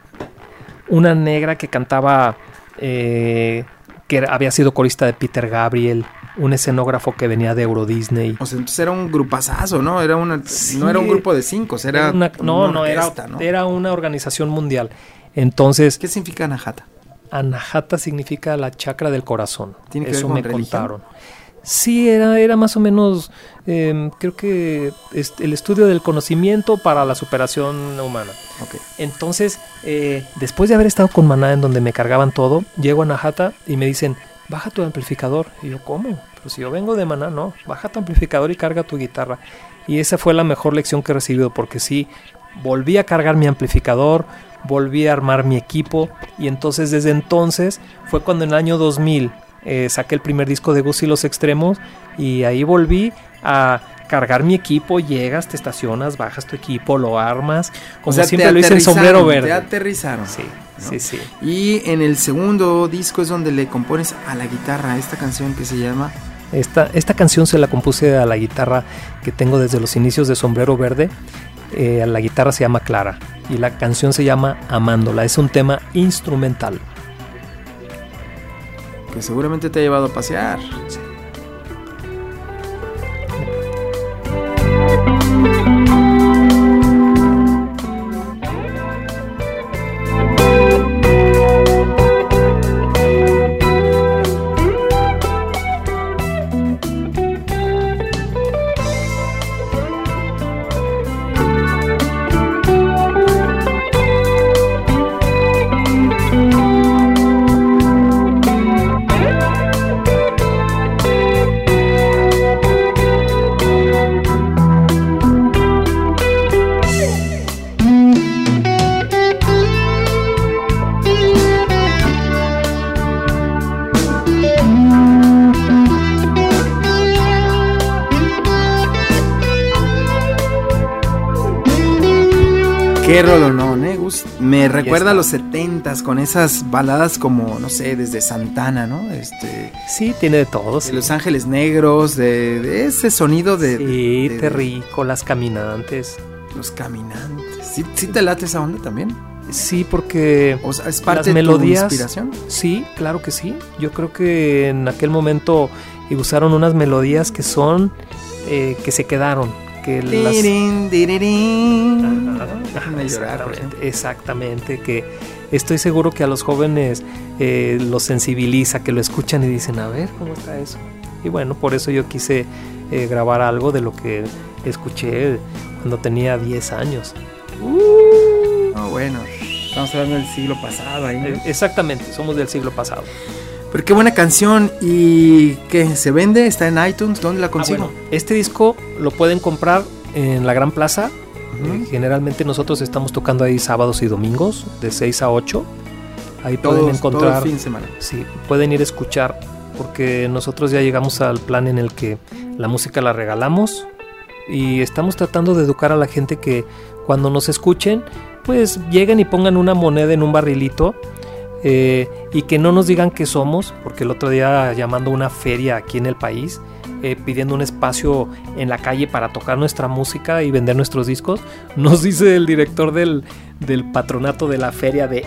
una negra que cantaba, eh, que había sido corista de Peter Gabriel. Un escenógrafo que venía de Euro Disney. O sea, entonces era un grupazazo, ¿no? Era una, Sí. no era un grupo de cinco, era, una- no, una no, era, era una organización mundial. Entonces, ¿Qué significa Najata? Anahata significa la chakra del corazón. ¿Tiene que ver Eso con me religión? contaron. Sí, era, era más o menos, em, creo que es el estudio del conocimiento para la superación humana. Ok. Entonces, eh, después de haber estado con Maná en donde me cargaban todo, llego a Najata y me dicen, baja tu amplificador. Y yo, ¿cómo? Pero si yo vengo de Maná, no, baja tu amplificador y carga tu guitarra. Y esa fue la mejor lección que he recibido porque sí, volví a cargar mi amplificador, volví a armar mi equipo y entonces desde entonces fue cuando en el año 2000 eh, saqué el primer disco de Gus y los Extremos y ahí volví a cargar mi equipo, llegas, te estacionas, bajas tu equipo, lo armas, como O sea, siempre lo hice en sombrero aterrizaron, Te verde. aterrizaron. Sí, ¿no? sí, sí. Y en el segundo disco es donde le compones a la guitarra esta canción que se llama Esta, esta canción se la compuse a la guitarra que tengo desde los inicios de Sombrero Verde. Eh, la guitarra se llama Clara y la canción se llama Amándola. Es un tema instrumental. Que seguramente te ha llevado a pasear. Recuerda a los setentas con esas baladas como, no sé, desde Santana, ¿no? Este, Sí, tiene de todo. de sí. Los Ángeles Negros, de, de ese sonido de, Sí, de- de Terrico, Las Caminantes. los caminantes. ¿Sí, sí te late esa onda también? Sí, porque O sea, es parte Las de melodías- tu inspiración. Sí, claro que sí. Yo creo que en aquel momento usaron unas melodías que son, eh, que se quedaron. Que las... Ajá, llorar, por ejemplo. exactamente, exactamente, que estoy seguro que a los jóvenes eh, los sensibiliza, que lo escuchan y dicen, a ver, ¿cómo está eso? Y bueno, por eso yo quise eh, grabar algo de lo que escuché cuando tenía 10 años. No, bueno, estamos hablando del siglo pasado ahí. ¿no? Eh, exactamente, somos del siglo pasado. Pero qué buena canción. ¿Y qué? ¿Se vende? ¿Está en iTunes? ¿Dónde la Ah, consigo? bueno, este disco lo pueden comprar en la Gran Plaza. Eh, generalmente nosotros estamos tocando ahí sábados y domingos, de 6 a 8. Ahí Todos- pueden todo encontrar. el fin de semana. Sí, pueden ir a escuchar porque nosotros ya llegamos al plan en el que la música la regalamos y estamos tratando de educar a la gente que cuando nos escuchen, pues lleguen y pongan una moneda en un barrilito eh, y que no nos digan qué somos, porque el otro día llamando a una feria aquí en el país, eh, pidiendo un espacio en la calle para tocar nuestra música y vender nuestros discos, nos dice el director del, del patronato de la feria de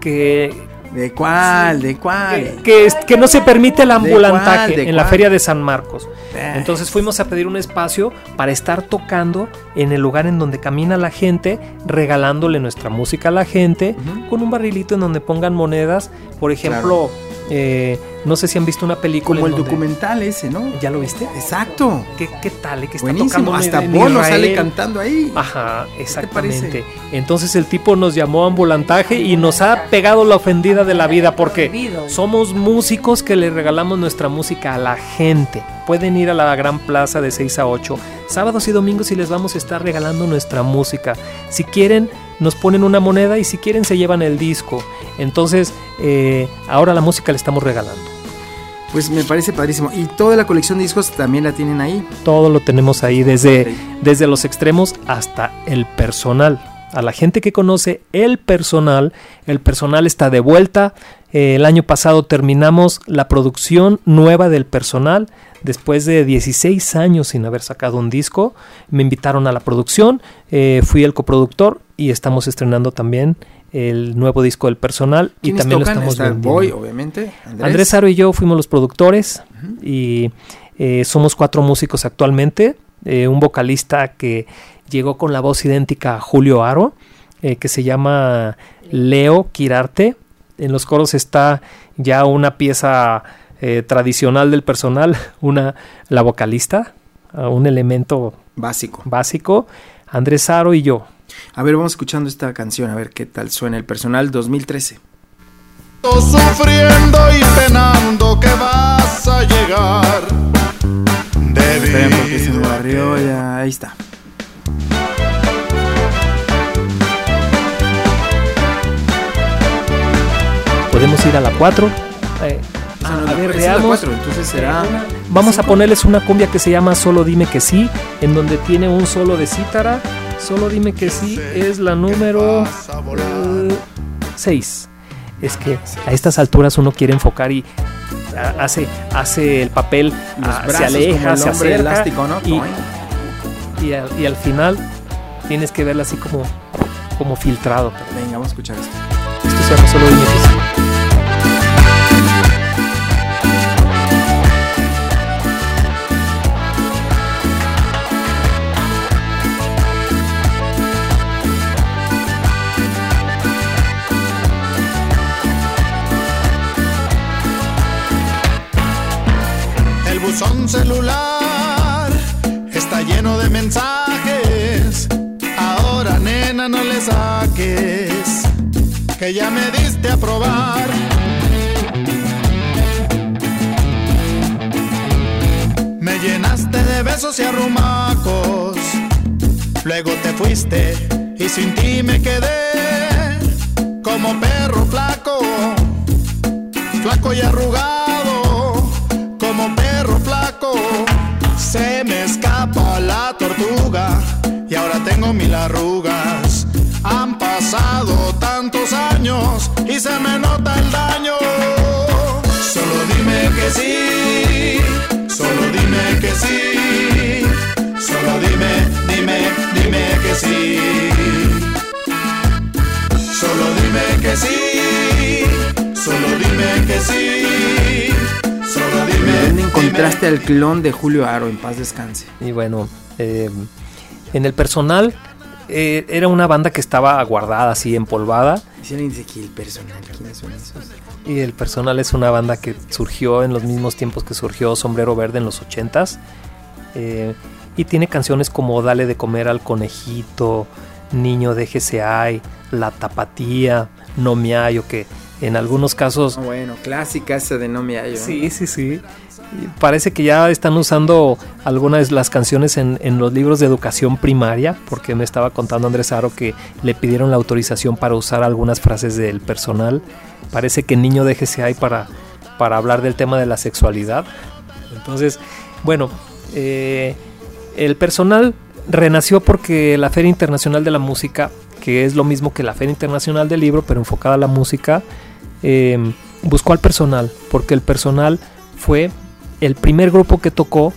que ¿De cuál? ¿De cuál? que, que no se permite el ambulantaje ¿De en la feria de San Marcos. Eh, Entonces fuimos a pedir un espacio para estar tocando en el lugar en donde camina la gente, regalándole nuestra música a la gente, con un barrilito en donde pongan monedas. Por ejemplo, eh, no sé si han visto una película. Como el documental ese, ¿no? ¿Ya lo viste? Exacto. ¿Qué, qué tal? Que está Buenísimo. tocando Hasta en Bono Israel. sale cantando ahí. Ajá, parece? exactamente. Entonces el tipo nos llamó ambulantaje y nos ha pegado la ofendida de la vida porque somos músicos que le regalamos nuestra música a la gente. Pueden ir a la gran plaza de 6 a 8, sábados y domingos y les vamos a estar regalando nuestra música. Si quieren, nos ponen una moneda y si quieren se llevan el disco. Entonces, eh, ahora la música le estamos regalando. Pues me parece padrísimo. Y toda la colección de discos también la tienen ahí. Todo lo tenemos ahí, desde, desde los extremos hasta el personal. A la gente que conoce el personal, el personal está de vuelta. Eh, el año pasado terminamos la producción nueva del personal. Después de 16 años sin haber sacado un disco, me invitaron a la producción, eh, fui el coproductor y estamos estrenando también el nuevo disco del personal y ¿Quiénes también tocan? lo estamos Está vendiendo. Boy, obviamente. Andrés. Andrés Aro y yo fuimos los productores y eh, somos cuatro músicos actualmente. Eh, un vocalista que llegó con la voz idéntica a Julio Aro, eh, que se llama Leo Quirarte. En los coros está ya una pieza tradicional del personal, una la vocalista, un elemento Básico. básico, Andrés Aro y yo. A ver, vamos escuchando esta canción, a ver qué tal suena el personal 2013. Sufriendo y penando que vas a llegar. Esperen porque se me barrió ya. Ahí está. Podemos ir a la 4. Eh, Ah, a ver, veamos. cuatro, entonces será. Vamos a ponerles una cumbia que se llama Solo dime que sí, en donde tiene un solo de cítara. Solo dime que sí es la número 6. Es que a estas alturas uno quiere enfocar y hace, hace el papel, ah, se aleja, se acerca elástico, ¿no? y, y al, y al final tienes que verla así como, como filtrado. Venga, vamos a escuchar esto. Esto se llama Solo dime que sí. Buzón celular está lleno de mensajes. Ahora, nena, no le saques, que ya me diste a probar. Me llenaste de besos y arrumacos. Luego te fuiste y sin ti me quedé como perro flaco flaco y arrugado, y ahora tengo mil arrugas. Han pasado tantos años y se me nota el daño. Solo dime que sí, solo dime que sí. Solo dime, dime, dime que sí. Solo dime que sí, solo dime que sí, solo dime. ¿Dónde dime. encontraste al clon de Julio Aro? En paz descanse. Y bueno, eh, en el personal eh, era una banda que estaba guardada así, empolvada. Si alguien dice aquí el personal, ¿quiénes son esos? Y el personal es una banda que surgió en los mismos tiempos que surgió Sombrero Verde en los 80s. eh, y tiene canciones como Dale de comer al conejito, Niño déjese ay, La tapatía, No me hallo, que en algunos casos Ah, bueno, clásica esa de No me hallo. Sí, sí, sí. Parece que ya están usando algunas de las canciones en, en los libros de educación primaria, porque me estaba contando Andrés Aro que le pidieron la autorización para usar algunas frases del personal. Parece que niño déjese ahí para, para hablar del tema de la sexualidad. Entonces, bueno, eh, el personal renació porque la Feria Internacional de la Música, que es lo mismo que la Feria Internacional del Libro, pero enfocada a la música, eh, buscó al personal, porque el personal fue el primer grupo que tocó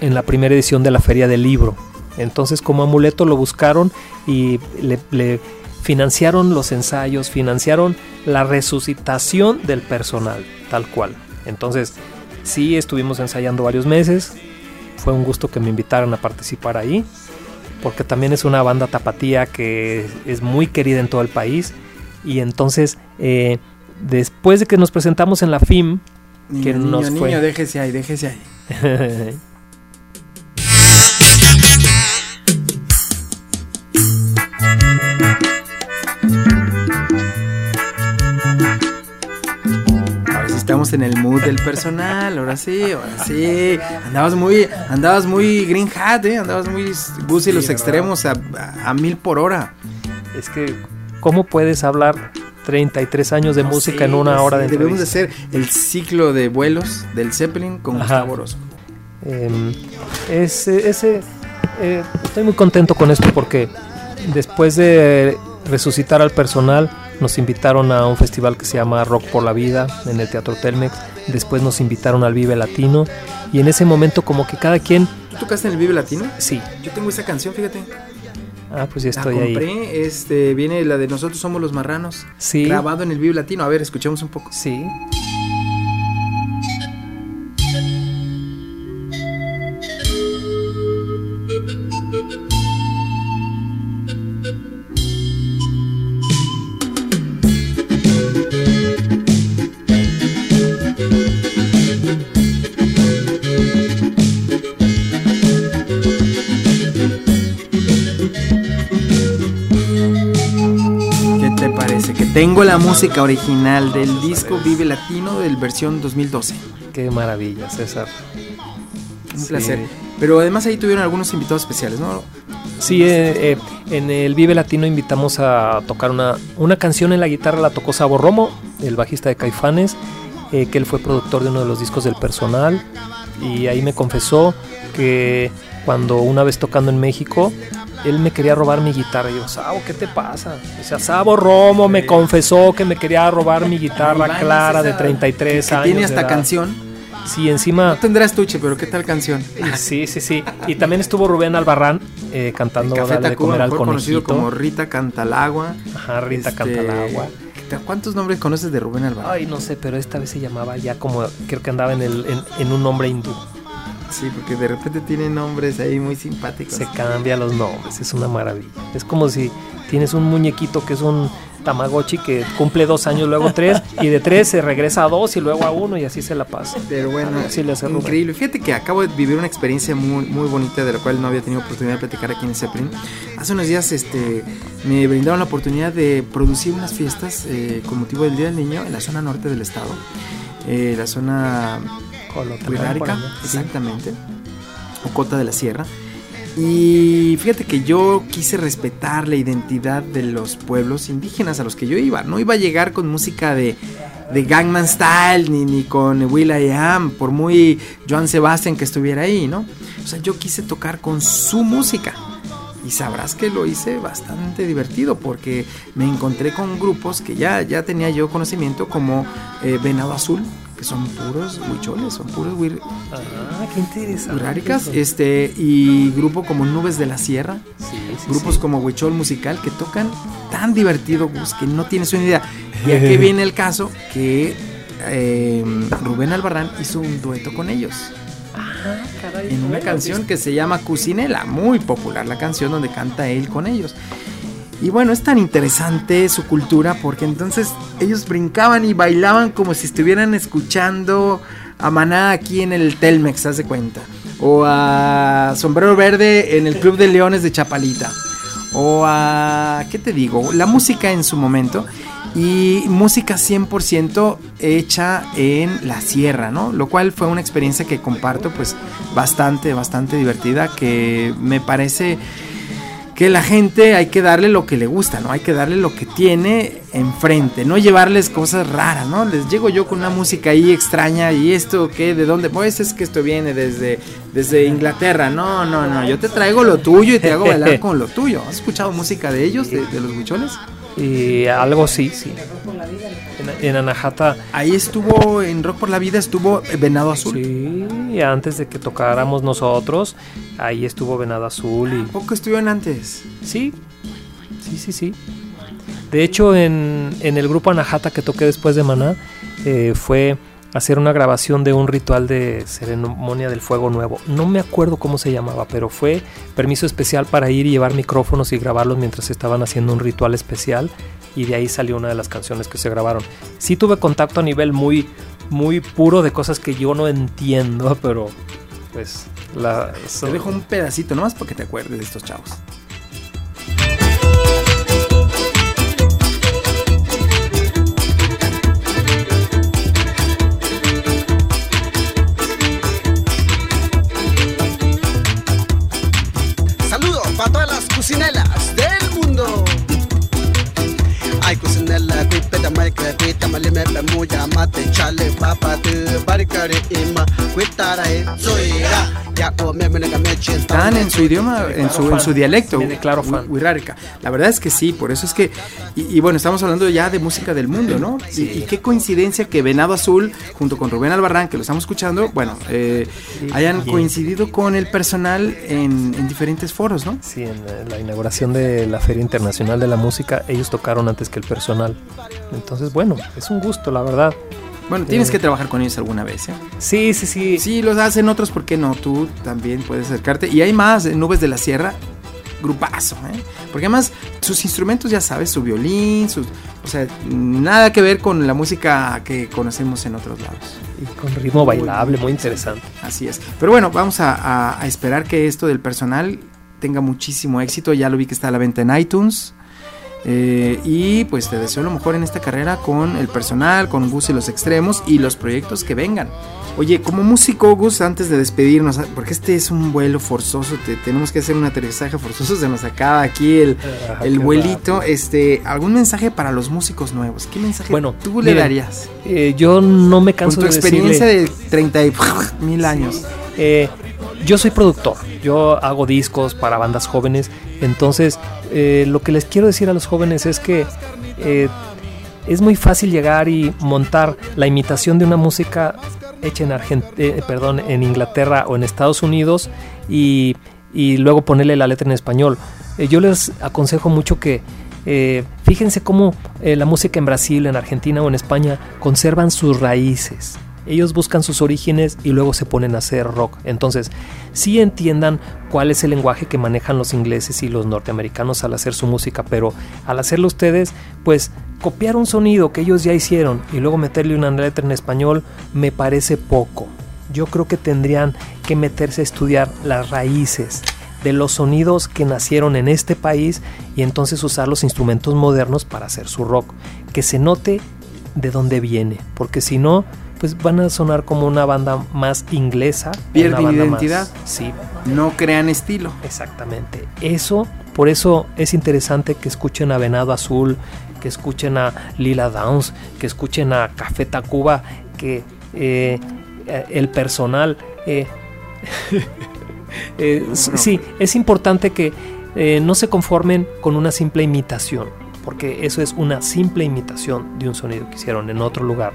en la primera edición de la Feria del Libro. Entonces como amuleto lo buscaron y le, le financiaron los ensayos, financiaron la resucitación del personal, tal cual. Entonces sí estuvimos ensayando varios meses, fue un gusto que me invitaran a participar ahí, porque también es una banda tapatía que es muy querida en todo el país. Y entonces, eh, después de que nos presentamos en la FIM, Niño, que niño, nos fue. niño, déjese ahí, déjese ahí. Ahora sí estamos en el mood del personal, ahora sí, ahora sí. Andabas muy, andabas muy green hat, eh, andabas muy bus y los extremos a, a- a mil por hora. Es que, ¿cómo puedes hablar 33 años de No música sé, en una hora sé, de Debemos de entrevista? hacer el ciclo de vuelos del Zeppelin con Ajá. Gustavo Orozco. Em, ese, ese, eh, estoy muy contento con esto porque después de resucitar al personal, nos invitaron a un festival que se llama Rock por la Vida en el Teatro Telmex. Después nos invitaron al Vive Latino. Y en ese momento, como que cada quien. ¿Tú tocaste en el Vive Latino? Sí, Yo tengo esa canción, fíjate. Ah, pues ya La estoy ahí. compré, este, viene la de Nosotros somos los marranos. Sí. Grabado en el Vive Latino. A ver, escuchemos un poco. Sí. La música original del disco Vive Latino del versión 2012. Qué maravilla, César. Un Sí. placer. Pero además ahí tuvieron algunos invitados especiales, ¿no? Sí, eh, eh, en el Vive Latino invitamos a tocar una, una canción en la guitarra, la tocó Sabo Romo, el bajista de Caifanes, eh, que él fue productor de uno de los discos del personal. Y ahí me confesó que cuando una vez tocando en México, él me quería robar mi guitarra. Y yo, Sabo, ¿qué te pasa? O sea, Sabo Romo me confesó que me quería robar mi guitarra clara de esa- 33 que años. Tiene hasta canción. Sí, encima. No tendrá estuche, pero ¿qué tal canción? Sí, sí, sí. Y también estuvo Rubén Albarrán eh, cantando Café Dale de comer al conocido como Rita Cantalagua. Ajá, Rita Este, canta el agua. ¿Cuántos nombres conoces de Rubén Albarrán? Ay, no sé, pero esta vez se llamaba ya como, creo que andaba en, el, en, en un nombre hindú. Sí, porque de repente tiene nombres ahí muy simpáticos. Se cambia los nombres, es una maravilla. Es como si tienes un muñequito que es un Tamagotchi que cumple dos años, luego tres, y de tres se regresa a dos y luego a uno y así se la pasa. Pero bueno, Sí, le hace increíble. Fíjate que acabo de vivir una experiencia muy, muy bonita de la cual no había tenido oportunidad de platicar aquí en Zeppelin. Hace unos días este, me brindaron la oportunidad de producir unas fiestas eh, con motivo del Día del Niño en la zona norte del estado. Eh, la zona Sí. exactamente. O Cota de la Sierra. Y fíjate que yo quise respetar la identidad de los pueblos indígenas a los que yo iba. No iba a llegar con música de, de Gangnam Style ni, ni con Will I Am, por muy Joan Sebastian que estuviera ahí, ¿no? O sea, yo quise tocar con su música. Y sabrás que lo hice bastante divertido porque me encontré con grupos que ya, ya tenía yo conocimiento como eh, Venado Azul, que son puros huicholes, son puros huir- Ah, qué interesante. Huiráricas, este, y grupo como Nubes de la Sierra, Sí, sí, grupos sí. como Huichol Musical que tocan tan divertido, Gus, que no tienes una idea. Y aquí viene el caso que eh, Rubén Albarrán hizo un dueto con ellos Ah, caray, en una canción que se llama Cucinela, muy popular la canción donde canta él con ellos. Y bueno, es tan interesante su cultura porque entonces ellos brincaban y bailaban como si estuvieran escuchando a Maná aquí en el Telmex, haz de cuenta. O a Sombrero Verde en el Club de Leones de Chapalita. O a, ¿qué te digo? La música en su momento. Y música 100% hecha en la sierra, ¿no? Lo cual fue una experiencia que comparto pues bastante, bastante divertida, que me parece que la gente hay que darle lo que le gusta, ¿no? Hay que darle lo que tiene enfrente, no llevarles cosas raras, ¿no? Les llego yo con una música ahí extraña y esto, ¿qué? ¿De dónde? Pues es que esto viene desde, desde Inglaterra, no, no, no, yo te traigo lo tuyo y te hago bailar con lo tuyo. ¿Has escuchado música de ellos, de, de los buchones? Y algo sí, sí. En, Anahata, Ahí estuvo, en Rock por la Vida estuvo Venado Azul. sí, antes de que tocáramos nosotros, ahí estuvo Venado Azul y ¿Poco estuvieron antes? sí, sí, sí, sí. De hecho, en, en el grupo Anahata que toqué después de Maná, eh, fue hacer una grabación de un ritual de ceremonia del fuego nuevo. No me acuerdo cómo se llamaba, pero fue permiso especial para ir y llevar micrófonos y grabarlos mientras estaban haciendo un ritual especial y de ahí salió una de las canciones que se grabaron. Sí tuve contacto a nivel muy muy puro de cosas que yo no entiendo, pero pues la Te dejo un pedacito nomás para que te acuerdes de estos chavos. Ima zoira Están en su idioma, en su, en su dialecto. Wixárika. La verdad es que sí, por eso es que. Y, y bueno, estamos hablando ya de música del mundo, ¿no? Y, y qué coincidencia que Venado Azul, junto con Rubén Albarrán, que lo estamos escuchando, bueno, eh, hayan coincidido con el personal en, en diferentes foros, ¿no? Sí, en la inauguración de la Feria Internacional de la Música, ellos tocaron antes que el personal. Entonces, bueno, es un gusto, la verdad. Bueno, tienes que trabajar con ellos alguna vez, ¿eh? Sí, sí, sí. Sí, los hacen otros, ¿por qué no? Tú también puedes acercarte. Y hay más, Nubes de la Sierra, grupazo, ¿eh? Porque además sus instrumentos, ya sabes, su violín, sus, o sea, nada que ver con la música que conocemos en otros lados. Y con ritmo bailable, muy interesante. Así es. Pero bueno, vamos a, a- a esperar que esto del personal tenga muchísimo éxito. Ya lo vi que está a la venta en iTunes. Eh, y pues te deseo lo mejor en esta carrera con el personal, con Gus y los extremos y los proyectos que vengan. Oye, como músico, Gus, antes de despedirnos, porque este es un vuelo forzoso, te- tenemos que hacer un aterrizaje forzoso, se nos acaba aquí el, Ah, el vuelito. Este, ¿Algún mensaje para los músicos nuevos? ¿Qué mensaje Bueno, tú le darías? Eh, yo no me Con canso tu de experiencia decirle- de 30 y mil años. Eh, yo soy productor, yo hago discos para bandas jóvenes, entonces eh, lo que les quiero decir a los jóvenes es que eh, es muy fácil llegar y montar la imitación de una música hecha en Argent eh, perdón, en Inglaterra o en Estados Unidos y, y luego ponerle la letra en español. Eh, yo les aconsejo mucho que eh, fíjense cómo la música en Brasil, en Argentina o en España conservan sus raíces. Ellos buscan sus orígenes y luego se ponen a hacer rock. Entonces, sí entiendan cuál es el lenguaje que manejan los ingleses y los norteamericanos al hacer su música, pero al hacerlo ustedes, pues copiar un sonido que ellos ya hicieron y luego meterle una letra en español me parece poco. Yo creo que tendrían que meterse a estudiar las raíces de los sonidos que nacieron en este país y entonces usar los instrumentos modernos para hacer su rock. Que se note de dónde viene, porque si no, pues van a sonar como una banda más inglesa. Pierden una banda más- identidad. sí, No crean estilo. exactamente. Eso, por eso es interesante que escuchen a Venado Azul, que escuchen a Lila Downs, que escuchen a Café Tacuba, que eh, eh, el personal. eh, eh, sí, es importante que no se conformen con una simple imitación, porque eso es una simple imitación de un sonido que hicieron en otro lugar,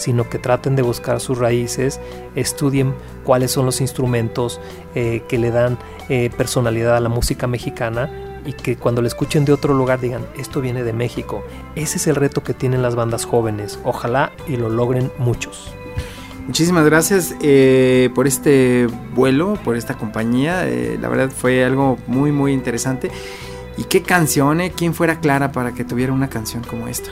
sino que traten de buscar sus raíces, estudien cuáles son los instrumentos eh, que le dan eh, personalidad a la música mexicana y que cuando la escuchen de otro lugar digan, esto viene de México. Ese es el reto que tienen las bandas jóvenes. Ojalá y lo logren muchos. Muchísimas gracias eh, por este vuelo, por esta compañía. la verdad fue algo muy, muy interesante. ¿Y qué canción, eh? ¿Quién fuera Clara para que tuviera una canción como esta?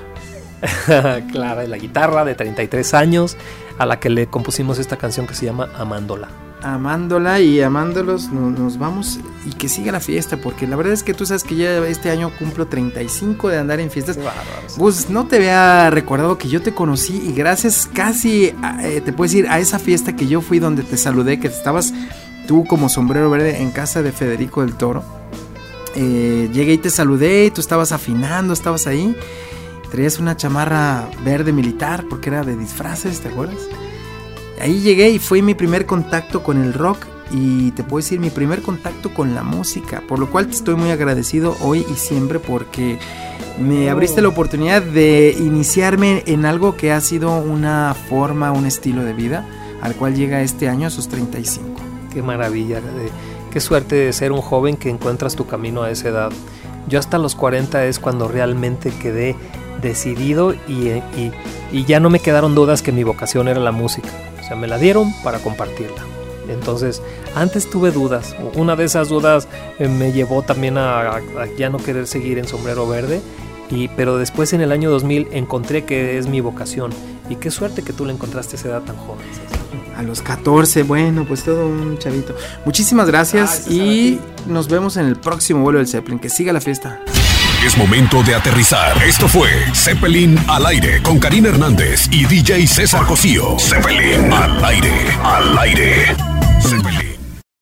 Clara de la guitarra, de 33 años, a la que le compusimos esta canción que se llama Amándola. Amándola y amándolos no- nos, vamos y que siga la fiesta, porque la verdad es que tú sabes que ya este año cumplo 35 de andar en fiestas. Pues no te había recordado que yo te conocí y gracias casi, a- eh, te puedo decir, a esa fiesta que yo fui donde te saludé, que estabas tú como sombrero verde en casa de Federico del Toro. Eh, llegué y te saludé y tú estabas afinando, estabas ahí. Traías una chamarra verde militar porque era de disfraces, ¿te acuerdas? Ahí llegué y fue mi primer contacto con el rock y te puedo decir mi primer contacto con la música, por lo cual te estoy muy agradecido hoy y siempre porque me abriste la oportunidad de iniciarme en algo que ha sido una forma, un estilo de vida al cual llega este año a sus 35. Qué maravilla, qué suerte de ser un joven que encuentras tu camino a esa edad. Yo hasta los 40 es cuando realmente quedé decidido y, y- y ya no me quedaron dudas que mi vocación era la música. O sea, me la dieron para compartirla. Entonces, antes tuve dudas. Una de esas dudas eh, me llevó también a, a- a ya no querer seguir en sombrero verde. Y, pero después en el año 2000 encontré que es mi vocación. Y qué suerte que tú la encontraste a esa edad tan joven. A los 14, bueno, pues todo un chavito. Muchísimas gracias y nos vemos en el próximo vuelo del Zeppelin. Que siga la fiesta. Es momento de aterrizar. Esto fue Zeppelin al aire con Karina Hernández y DJ César Cosío. Zeppelin al aire, al aire.